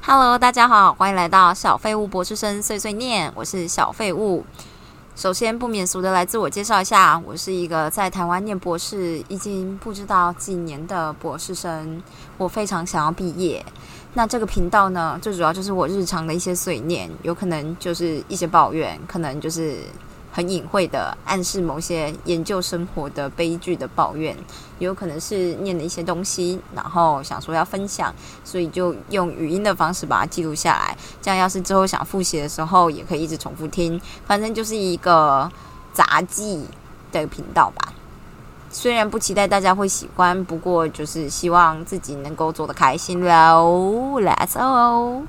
hello 大家好欢迎来到小废物博士生碎碎念我是小废物。首先不免俗的来自我介绍一下我是一个在台湾念博士已经不知道几年的博士生我非常想要毕业。那这个频道呢，最主要就是我日常的一些碎念，有可能就是一些抱怨，可能就是。很隐晦的暗示某些研究生活的悲剧的抱怨，也有可能是念的一些东西，然后想说要分享，所以就用语音的方式把它记录下来。这样要是之后想复习的时候，也可以一直重复听。反正就是一个杂技的频道吧。虽然不期待大家会喜欢，不过就是希望自己能够做的开心喽。Let's go。